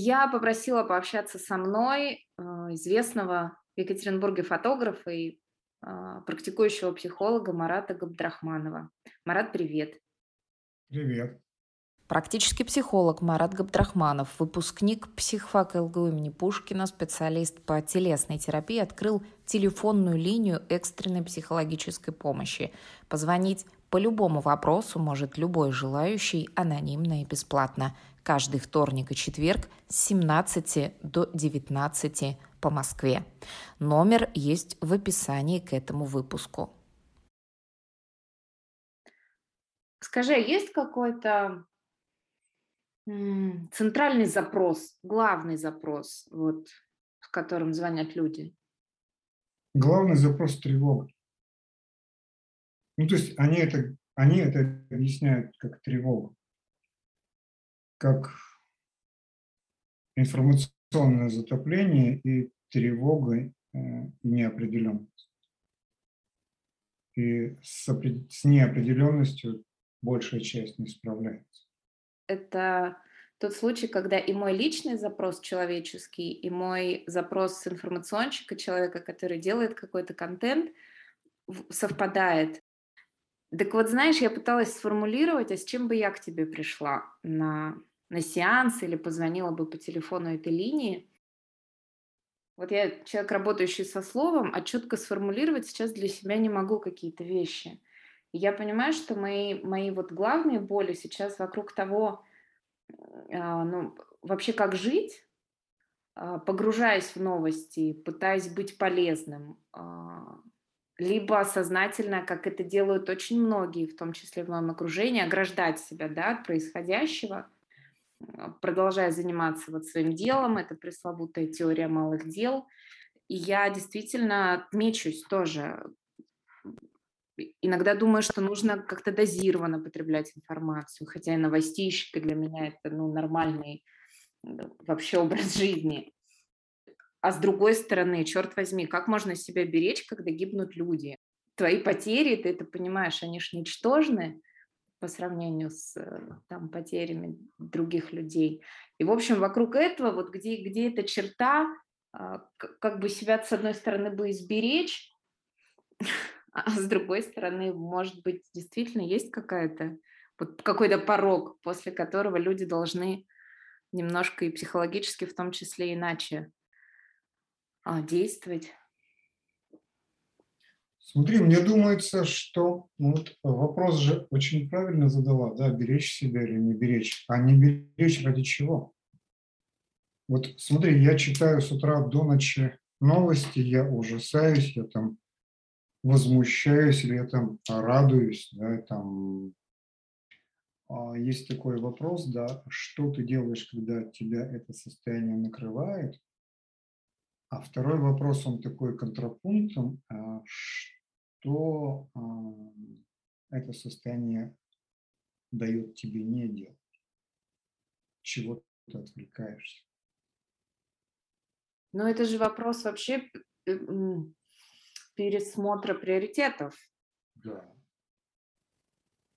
Я попросила пообщаться со мной э, известного в Екатеринбурге фотографа и а, практикующего психолога Марата Габдрахманова. Марат, привет. Привет. Практический психолог Марат Габдрахманов, выпускник психфака ЛГУ имени Пушкина, специалист по телесной терапии, открыл телефонную линию экстренной психологической помощи. Позвонить по любому вопросу может любой желающий анонимно и бесплатно. Каждый вторник и четверг с 17 до 19 по Москве. Номер есть в описании к этому выпуску. Скажи, а есть какой-то центральный запрос, главный запрос, вот, с которым звонят люди? Главный запрос – тревога. Ну, то есть они это, они это объясняют как тревогу, как информационное затопление и тревога э, и неопределенность. И с неопределенностью большая часть не справляется это тот случай, когда и мой личный запрос человеческий, и мой запрос с информационщика, человека, который делает какой-то контент, совпадает. Так вот, знаешь, я пыталась сформулировать, а с чем бы я к тебе пришла на, на сеанс или позвонила бы по телефону этой линии. Вот я человек, работающий со словом, а четко сформулировать сейчас для себя не могу какие-то вещи. Я понимаю, что мои, мои вот главные боли сейчас вокруг того, а, ну, вообще как жить, а, погружаясь в новости, пытаясь быть полезным, а, либо сознательно, как это делают очень многие, в том числе в моем окружении, ограждать себя да, от происходящего, продолжая заниматься вот своим делом, это пресловутая теория малых дел. И я действительно мечусь тоже иногда думаю, что нужно как-то дозированно потреблять информацию, хотя и новостейщик для меня это ну, нормальный вообще образ жизни. А с другой стороны, черт возьми, как можно себя беречь, когда гибнут люди? Твои потери, ты это понимаешь, они же ничтожны по сравнению с там, потерями других людей. И, в общем, вокруг этого, вот где, где эта черта, а, как бы себя, с одной стороны, бы изберечь, а с другой стороны, может быть, действительно есть какая-то вот какой-то порог, после которого люди должны немножко и психологически в том числе иначе действовать. Смотри, мне думается, что ну, вот вопрос же очень правильно задала, да, беречь себя или не беречь, а не беречь ради чего? Вот смотри, я читаю с утра до ночи новости, я ужасаюсь, я там возмущаюсь или я там радуюсь, да, там а, есть такой вопрос, да, что ты делаешь, когда тебя это состояние накрывает, а второй вопрос, он такой контрапунктом, а, что это состояние дает тебе не делать, чего ты отвлекаешься. Но это же вопрос вообще пересмотра приоритетов. Да.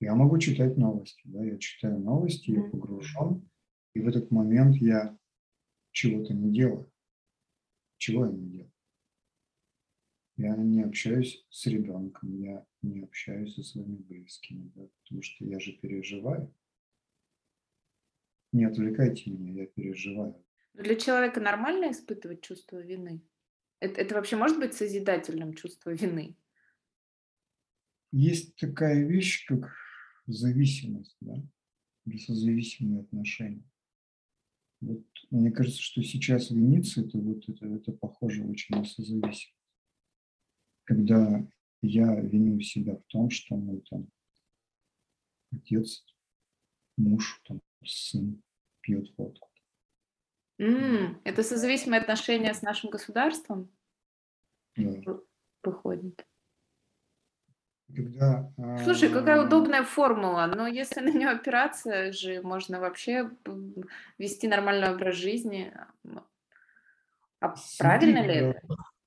Я могу читать новости, да, я читаю новости, я погружен, и в этот момент я чего-то не делаю. Чего я не делаю? Я не общаюсь с ребенком, я не общаюсь со своими близкими, да, потому что я же переживаю. Не отвлекайте меня, я переживаю. Для человека нормально испытывать чувство вины? Это, это вообще может быть созидательным чувство вины? Есть такая вещь, как зависимость, да, или созависимые отношения. Вот мне кажется, что сейчас виниться это вот это, это похоже очень на созависимость. Когда я виню себя в том, что мой там отец, муж, там, сын пьет водку. Mm, это созависимые отношения с нашим государством? Да. Выходит. Когда, Слушай, какая удобная формула, но если на нее опираться же, можно вообще вести нормальный образ жизни. А Смотри, правильно ли это?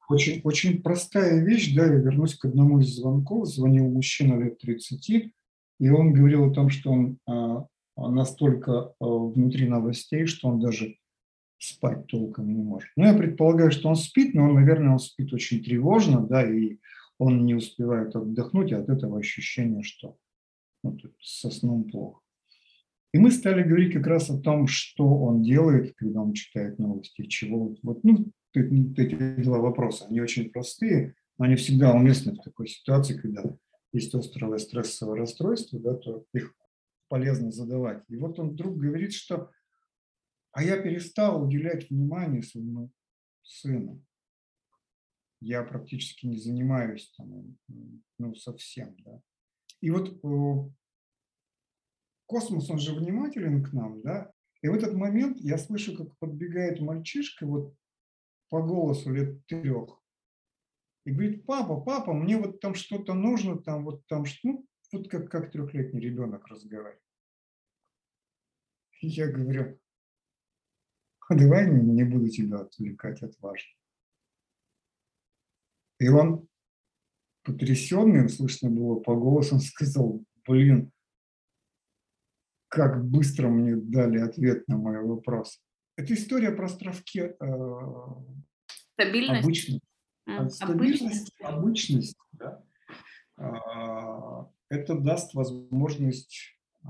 Очень, очень простая вещь, да, я вернусь к одному из звонков, звонил мужчина лет 30, и он говорил о том, что он а, настолько а, внутри новостей, что он даже спать толком не может. Ну, я предполагаю, что он спит, но он, наверное, он спит очень тревожно, да, и он не успевает отдохнуть, и от этого ощущение, что ну, со сном плохо. И мы стали говорить как раз о том, что он делает, когда он читает новости, чего. Вот, ну, эти два вопроса, они очень простые, но они всегда уместны в такой ситуации, когда есть острое стрессовое расстройство, да, то их полезно задавать. И вот он вдруг говорит, что а я перестал уделять внимание своему сыну. Я практически не занимаюсь там, ну, совсем, да. И вот космос, он же внимателен к нам, да, и в этот момент я слышу, как подбегает мальчишка вот по голосу лет трех и говорит, папа, папа, мне вот там что-то нужно, там вот там, ну, вот как, как трехлетний ребенок разговаривает. И я говорю, а давай не буду тебя отвлекать от важного. И он, потрясенный, слышно было по голосу, он сказал, блин, как быстро мне дали ответ на мой вопрос. Это история про островки э, Стабильность. обычной. Mm, стабильность, обычность, да, э, это даст возможность э,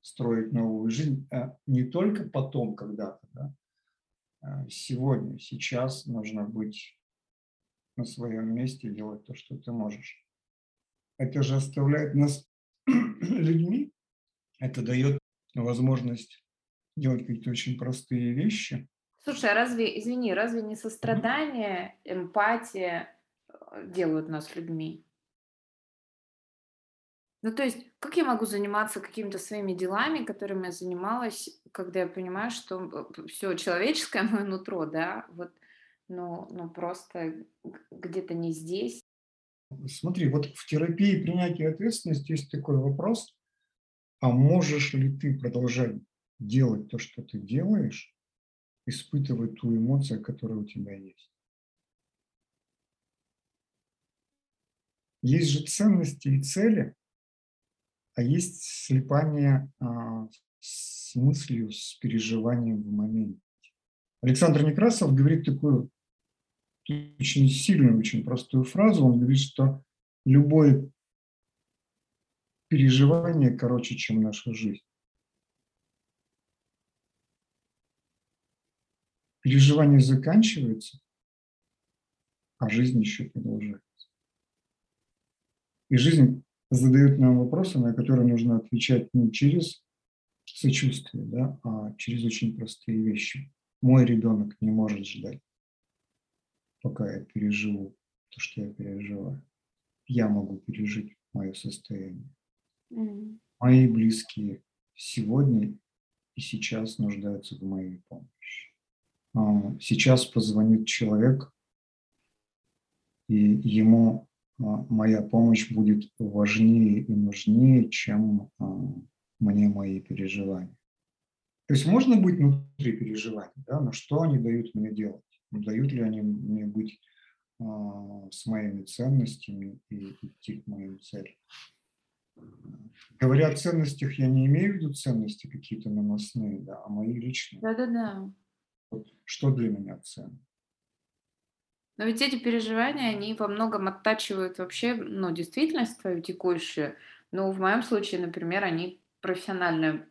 строить новую жизнь э, не только потом когда-то, да, э, сегодня, сейчас нужно быть на своем месте, делать то, что ты можешь. Это же оставляет нас людьми, это дает возможность делать какие-то очень простые вещи. Слушай, а разве, извини, разве не сострадание, эмпатия э, делают нас людьми? Ну, то есть, как я могу заниматься какими-то своими делами, которыми я занималась, когда я понимаю, что все человеческое мое нутро, да, вот, ну, ну просто где-то не здесь. Смотри, вот в терапии принятия ответственности есть такой вопрос, а можешь ли ты продолжать делать то, что ты делаешь, испытывать ту эмоцию, которая у тебя есть? Есть же ценности и цели, а есть слепание а, с мыслью, с переживанием в моменте. Александр Некрасов говорит такую очень сильную, очень простую фразу. Он говорит, что любой переживание короче, чем наша жизнь. Переживание заканчивается, а жизнь еще продолжается. И жизнь задает нам вопросы, на которые нужно отвечать не через сочувствие, да, а через очень простые вещи. Мой ребенок не может ждать, пока я переживу то, что я переживаю. Я могу пережить мое состояние. Мои близкие сегодня и сейчас нуждаются в моей помощи. А, сейчас позвонит человек, и ему а, моя помощь будет важнее и нужнее, чем а, мне мои переживания. То есть можно быть внутри переживаний, да, но что они дают мне делать? Дают ли они мне быть с моими ценностями и идти к моим целям? Говоря о ценностях, я не имею в виду ценности какие-то наносные, да, а мои личные. Да-да-да. Что для меня ценно? Но ведь эти переживания, они во многом оттачивают вообще, ну, действительность твою текущую. Ну, в моем случае, например, они профессионально,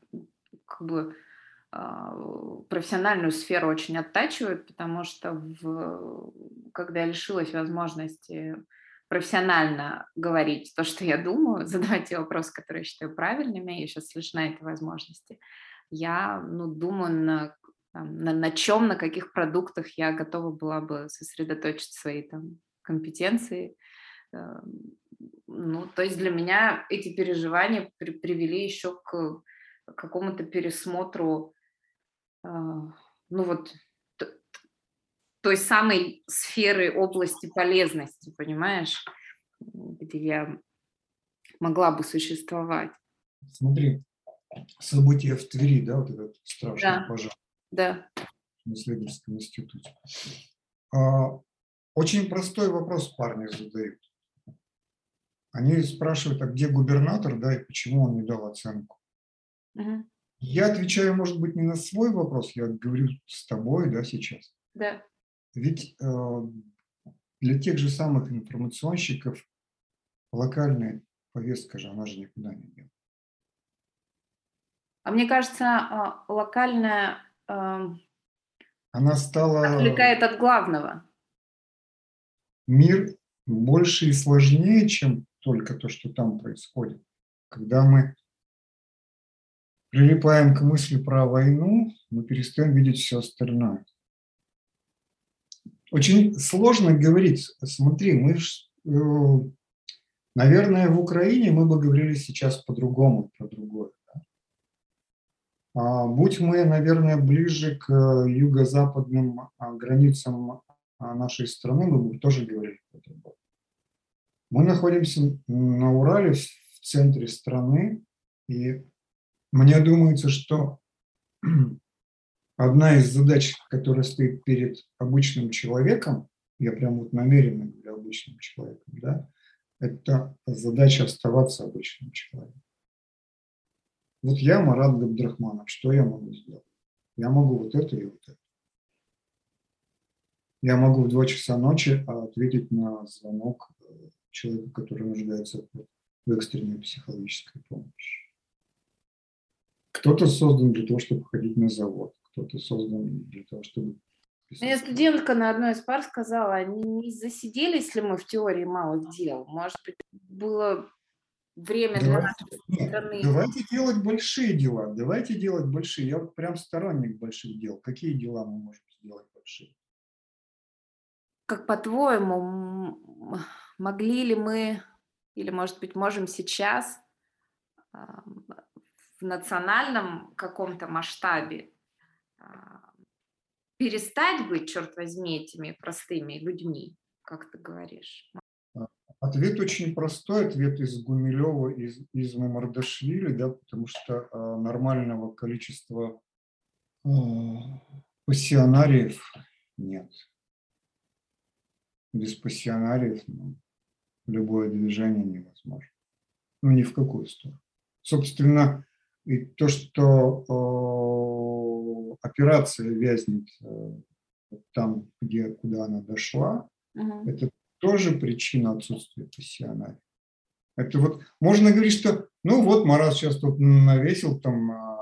как бы, а, профессиональную сферу очень оттачивают, потому что в, когда я лишилась возможности профессионально говорить то, что я думаю, задавать те вопросы, которые я считаю правильными, я сейчас лишена этой возможности. Я ну, думаю, на, там, на, на чем, на каких продуктах я готова была бы сосредоточить свои там, компетенции. Эм, ну, то есть для меня эти переживания при, привели еще к какому-то пересмотру, э, ну вот той самой сферы области полезности, понимаешь, где я могла бы существовать. Смотри, события в Твери, да, вот этот страшный да. пожар. Да. В исследовательском институте. А, очень простой вопрос парни задают. Они спрашивают, а где губернатор, да, и почему он не дал оценку. Угу. Я отвечаю, может быть, не на свой вопрос, я говорю с тобой, да, сейчас. Да. Ведь э, для тех же самых информационщиков локальная повестка же, она же никуда не делает. А мне кажется, а, локальная эм, Она стала... отвлекает от главного. Мир больше и сложнее, чем только то, что там происходит. Когда мы прилипаем к мысли про войну, мы перестаем видеть все остальное. Очень сложно говорить. Смотри, мы, э, наверное, в Украине мы бы говорили сейчас по-другому, про другое. А будь мы, наверное, ближе к юго-западным а, границам а, нашей страны, мы бы тоже говорили про другое. Мы находимся на Урале, в центре страны, и мне думается, что одна из задач, которая стоит перед обычным человеком, я прям вот намеренно говорю обычным человеком, да, это задача оставаться обычным человеком. Вот я Марат Габдрахманов, что я могу сделать? Я могу вот это и вот это. Я могу в 2 часа ночи ответить на звонок э, человеку, который нуждается в экстренной психологической помощи. Кто-то создан для того, чтобы ходить на завод, кто-то создан для того, чтобы... Мне студентка на одной из пар сказала, не, не засиделись ли мы в теории малых дел? Может быть, было время для Давайте, нашей страны. давайте делать большие дела, давайте делать большие. Я вот прям сторонник больших дел. Какие дела мы можем сделать большие? Как по-твоему, могли ли мы, или, может быть, можем сейчас в национальном каком-то масштабе а, перестать быть, черт возьми, этими простыми людьми, как ты говоришь? Ответ очень простой, ответ из Гумилева, из, из Мамардашвили, да, потому что а, нормального количества а, пассионариев нет. Без пассионариев ну, любое движение невозможно. Ну, ни в какую сторону. Собственно, и то, что э, операция вязнет э, там, где, куда она дошла, Мгм. это тоже причина отсутствия пассионария. Это вот можно говорить, что ну вот Марат сейчас тут навесил там а,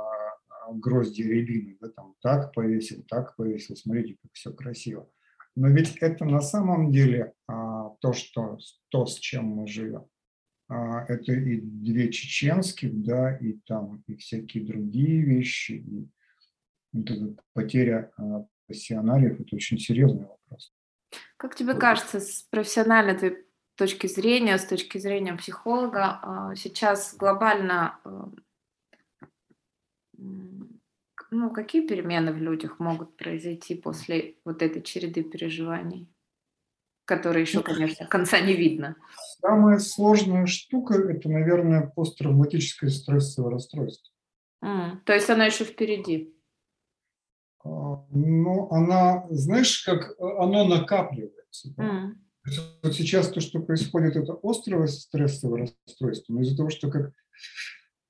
а, грозди рябины, да, там так повесил, так повесил, смотрите, как все красиво. Но ведь это на самом деле а, то, что, то, с чем мы живем. А, это и две чеченских, да, и там и всякие другие вещи. И вот эта потеря а, пассионариев – это очень серьезный вопрос. Как тебе кажется, с профессиональной твоей точки зрения, с точки зрения психолога, а, сейчас глобально, м, к- ну, какие перемены в людях могут произойти после вот этой череды переживаний, которые еще, конечно, конца не видно? Самая сложная штука – это, наверное, посттравматическое стрессовое расстройство. М, То есть оно еще впереди. А, Но она, знаешь, как э, оно накапливается. да. Есть Вот сейчас то, что происходит, это острое стрессовое расстройство, но из-за того, что, как,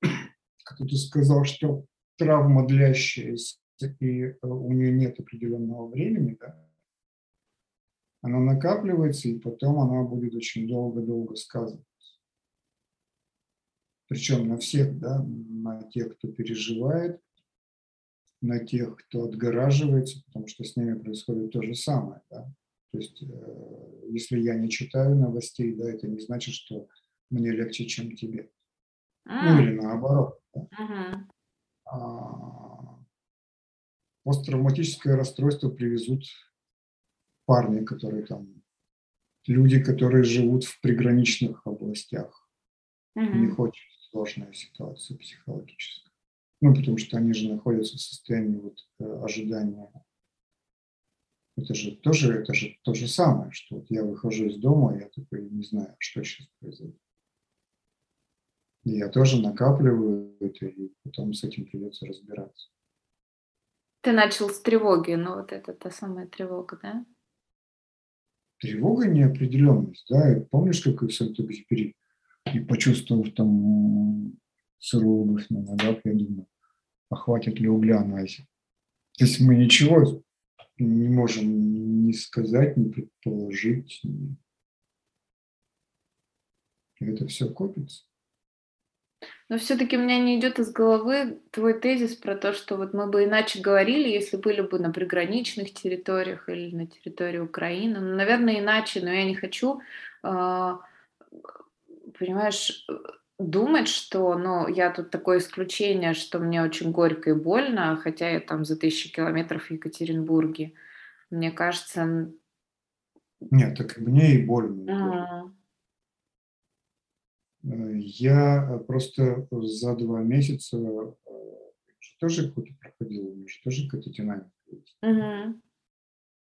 как ты сказал, что травма длящаяся, и э, у нее нет определенного времени, да, она накапливается, и потом она будет очень долго-долго сказываться. Причем на всех, да, на тех, кто переживает, на тех, кто отгораживается, потому что с ними происходит то же самое. Да? То есть, э, если я не читаю новостей, да, это не значит, что мне легче, чем тебе. Ну м, или наоборот. Да? мгм. А, Посттравматическое расстройство привезут парни, которые там, люди, которые живут в приграничных областях. У Мгм. них очень сложная ситуация психологическая. Ну, потому что они же находятся в состоянии вот э, ожидания. Это же тоже, это же то же самое, что вот я выхожу из дома, я такой не знаю, что сейчас произойдет. И я тоже накапливаю это, и потом с этим придется разбираться. Ты начал с тревоги, ну вот это та самая тревога, да? Тревога, неопределенность, да, и помнишь, как в Сент-Экзюпери, и почувствовав там сырую обувь на ногах, я думаю, а хватит ли угля на Азе. То есть мы ничего не можем ни сказать, ни предположить. Это все копится. Но все-таки у меня не идет из головы твой тезис про то, что вот мы бы иначе говорили, если были бы на приграничных территориях или на территории Украины. Ну, наверное, иначе, но я не хочу, а, понимаешь, думать, что, ну, я тут такое исключение, что мне очень горько и больно, хотя я там за тысячи километров в Екатеринбурге. Мне кажется... Нет, так мне и больно. Э, я просто за два месяца э, тоже какой-то проходил, у тоже какая-то динамика есть. Угу.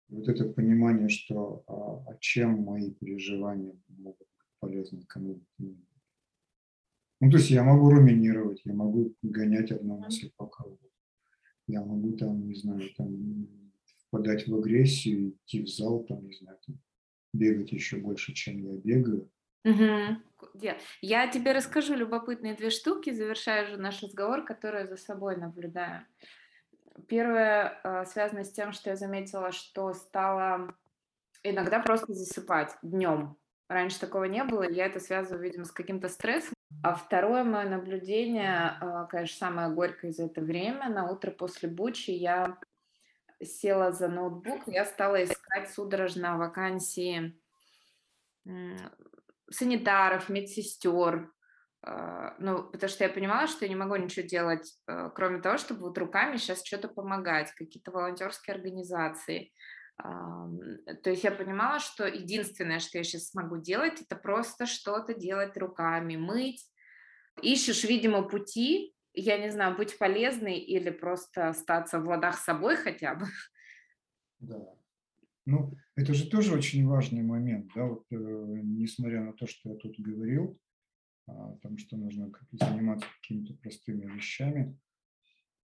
Вот это понимание, что а, а чем мои переживания могут быть полезны кому-то. Ну, то есть я могу руминировать, я могу гонять одну мысль по кругу. Я могу там, не знаю, там впадать в агрессию, идти в зал, там, не знаю, там, бегать еще больше, чем я бегаю. Угу. Я тебе расскажу любопытные две штуки, завершая же наш разговор, которые за собой наблюдаю. Первое э, связано с тем, что я заметила, что стала иногда просто засыпать днем. Раньше такого не было, я это связываю, видимо, с каким-то стрессом. А второе мое наблюдение, э, конечно, самое горькое за это время, на утро после бучи я села за ноутбук, я стала искать судорожно вакансии санитаров, медсестер, а, ну, потому что я понимала, что я не могу ничего делать, а, кроме того, чтобы вот руками сейчас что-то помогать, какие-то волонтерские организации. То есть я понимала, что единственное, что я сейчас смогу делать, это просто что-то делать руками, мыть. Ищешь, видимо, пути, я не знаю, быть полезной или просто остаться в ладах с собой хотя бы. Да. Ну, это же тоже очень важный момент, да, вот э, несмотря на то, что я тут говорил, о том, что нужно заниматься какими-то простыми вещами,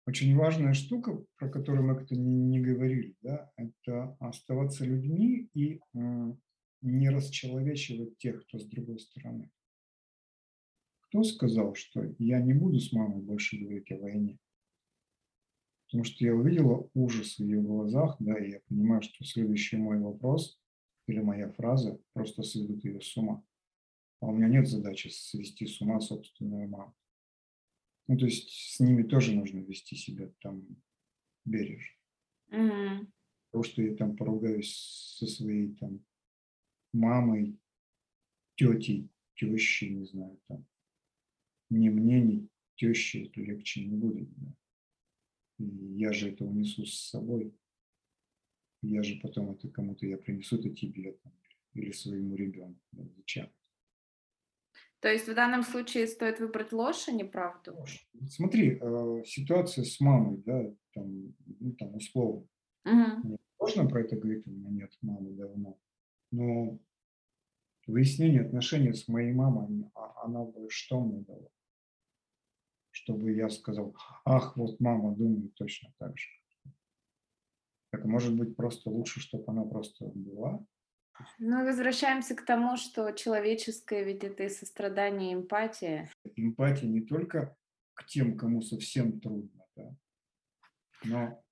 очень важная штука, про которую мы как-то не, не говорили, да, это оставаться людьми и э, не расчеловечивать тех, кто с другой стороны. Кто сказал, что я не буду с мамой больше говорить о войне? Потому что я увидела ужас в ее глазах, да, и я понимаю, что следующий мой вопрос или моя фраза просто сведут ее с ума. А у меня нет задачи свести с ума собственную маму. Ну, то есть с ними тоже нужно вести себя там бережно. Mm-hmm. То, что я там поругаюсь со своей там мамой, тетей, тещей, не знаю, там, ни мне, ни теще это легче не будет. Да я же это унесу с собой. Я же потом это кому-то я принесу это тебе там, или своему ребенку. Да, зачем? То есть в данном случае стоит выбрать ложь, а не правду? Смотри, э, ситуация с мамой, да, там, ну, там условно. Угу. Можно про это говорить, у меня нет мамы давно. Но выяснение отношений с моей мамой, а, она бы что мне дала? Чтобы я сказал, ах, вот мама думает точно так же. Так может быть просто лучше, чтобы она просто была? Ну, возвращаемся к тому, что человеческое ведь это и сострадание, и эмпатия. Эмпатия не только к тем, кому совсем трудно, да, но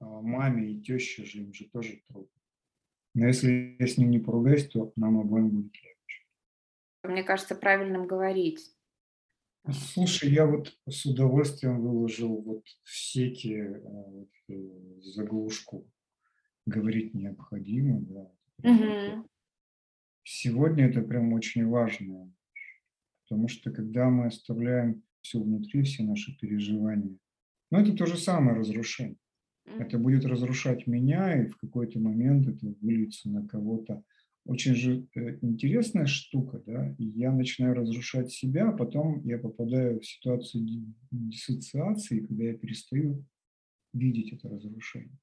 а, маме и теще же им же тоже трудно. Но если я с ним не поругаюсь, то нам обоим будет легче. Мне кажется, правильным говорить. Слушай, я вот с удовольствием выложил вот в сети э, заглушку «Говорить необходимо». Да. Угу. Сегодня это прям очень важно, потому что когда мы оставляем все внутри, все наши переживания, ну это то же самое разрушение. Это будет разрушать меня, и в какой-то момент это выльется на кого-то очень же э, интересная штука, да, я начинаю разрушать себя, а потом я попадаю в ситуацию диссоциации, когда я перестаю видеть это разрушение.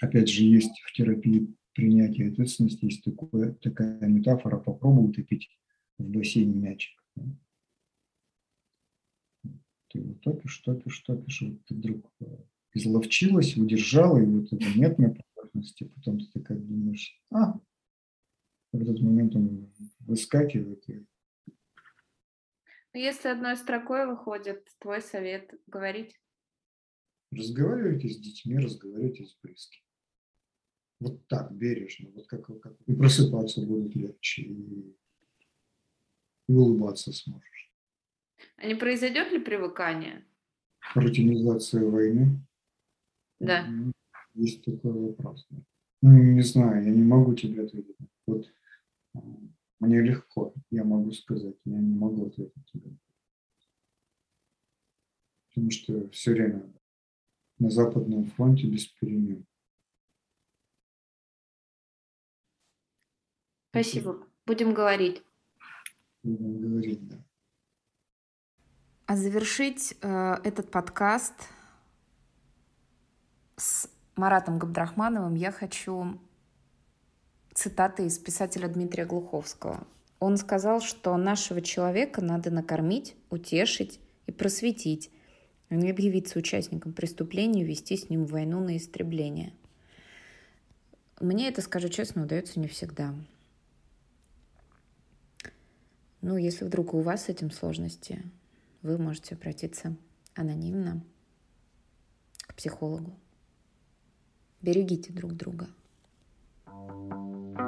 Опять же, есть в терапии принятия ответственности, есть такое, такая метафора, попробуй утопить в бассейне мячик. Да? Ты его топишь, топишь, топишь, вот ты вдруг э, изловчилась, удержала, и вот это нет на поверхности, потом ты такая думаешь, а, в этот момент он выскакивает. И... Ну, если одной строкой выходит, твой совет говорить? Разговаривайте с детьми, разговаривайте с близкими. Вот так, бережно, вот как, как и просыпаться будет легче, и, и улыбаться сможешь. А не произойдет ли привыкание? Рутинизация войны. Да. Есть такой вопрос. Ну, не знаю, я не могу тебе ответить. Вот мне легко, я могу сказать, я не могу ответить тебе. Потому что все время на Западном фронте без перемен. Спасибо. Будем говорить. Будем говорить, да. А завершить э, этот подкаст с Маратом Габдрахмановым я хочу цитаты из писателя Дмитрия Глуховского. Он сказал, что нашего человека надо накормить, утешить и просветить, а не объявиться участником преступления и вести с ним войну на истребление. Мне это, скажу честно, удается не всегда. Ну, если вдруг у вас с этим сложности, вы можете обратиться анонимно к психологу. Берегите друг друга. Thank you.